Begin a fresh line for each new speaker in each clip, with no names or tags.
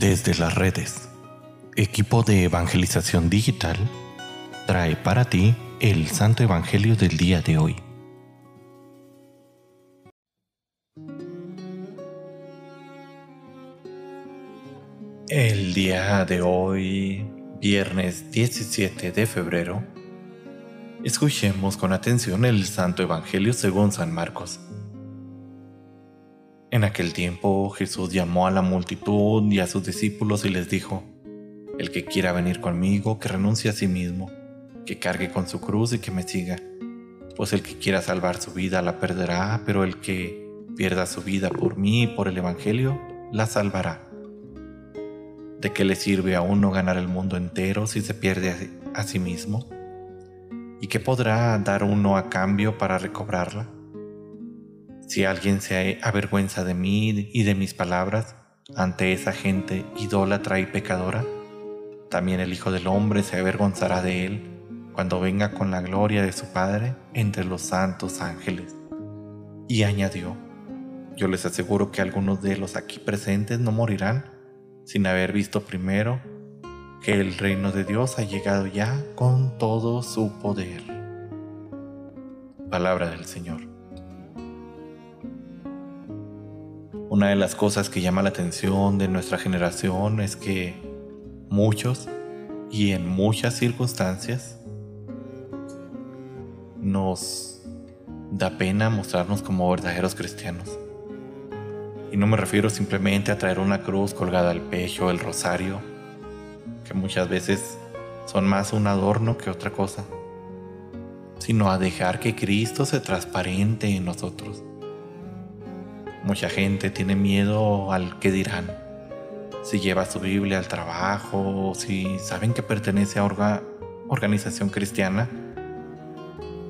Desde las redes, equipo de evangelización digital trae para ti el Santo Evangelio del día de hoy. El día de hoy, viernes 17 de febrero, escuchemos con atención el Santo Evangelio según San Marcos. En aquel tiempo Jesús llamó a la multitud y a sus discípulos y les dijo, El que quiera venir conmigo, que renuncie a sí mismo, que cargue con su cruz y que me siga, pues el que quiera salvar su vida la perderá, pero el que pierda su vida por mí y por el Evangelio, la salvará. ¿De qué le sirve a uno ganar el mundo entero si se pierde a sí mismo? ¿Y qué podrá dar uno a cambio para recobrarla? Si alguien se avergüenza de mí y de mis palabras ante esa gente idólatra y pecadora, también el Hijo del Hombre se avergonzará de él cuando venga con la gloria de su Padre entre los santos ángeles. Y añadió, yo les aseguro que algunos de los aquí presentes no morirán sin haber visto primero que el reino de Dios ha llegado ya con todo su poder. Palabra del Señor. Una de las cosas que llama la atención de nuestra generación es que muchos y en muchas circunstancias nos da pena mostrarnos como verdaderos cristianos. Y no me refiero simplemente a traer una cruz colgada al pecho, el rosario, que muchas veces son más un adorno que otra cosa, sino a dejar que Cristo se transparente en nosotros Mucha gente tiene miedo al que dirán. Si lleva su Biblia al trabajo, si saben que pertenece a una organización cristiana,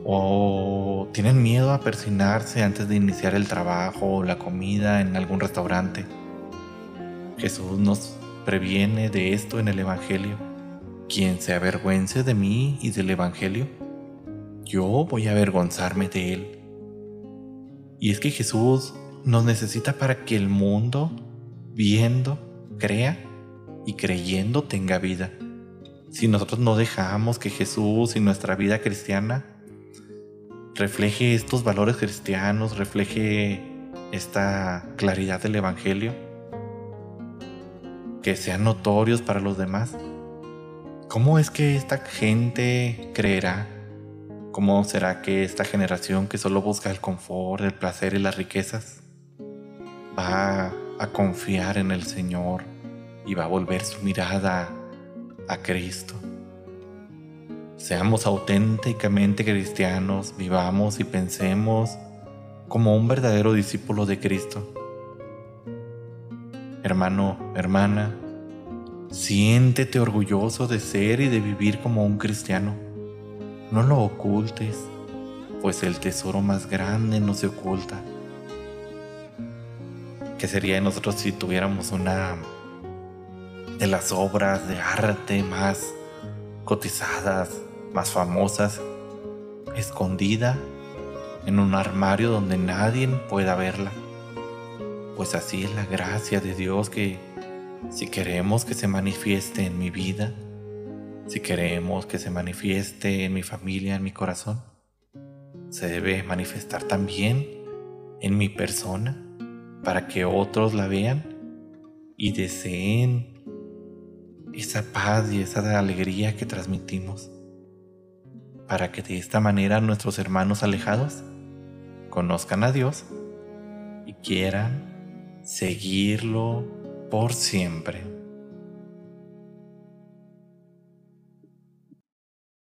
o tienen miedo a persinarse antes de iniciar el trabajo o la comida en algún restaurante. Jesús nos previene de esto en el Evangelio. Quien se avergüence de mí y del Evangelio, yo voy a avergonzarme de él. Y es que Jesús nos necesita para que el mundo, viendo, crea y creyendo tenga vida. Si nosotros no dejamos que Jesús y nuestra vida cristiana refleje estos valores cristianos, refleje esta claridad del Evangelio, que sean notorios para los demás, ¿cómo es que esta gente creerá? ¿Cómo será que esta generación que solo busca el confort, el placer y las riquezas va a confiar en el Señor y va a volver su mirada a Cristo. Seamos auténticamente cristianos, vivamos y pensemos como un verdadero discípulo de Cristo. Hermano, hermana, siéntete orgulloso de ser y de vivir como un cristiano. No lo ocultes, pues el tesoro más grande no se oculta ¿Qué sería de nosotros si tuviéramos una de las obras de arte más cotizadas, más famosas, escondida en un armario donde nadie pueda verla? Pues así es la gracia de Dios que si queremos que se manifieste en mi vida, si queremos que se manifieste en mi familia, en mi corazón, se debe manifestar también en mi persona para que otros la vean y deseen esa paz y esa alegría que transmitimos, para que de esta manera nuestros hermanos alejados conozcan a Dios y quieran seguirlo por siempre.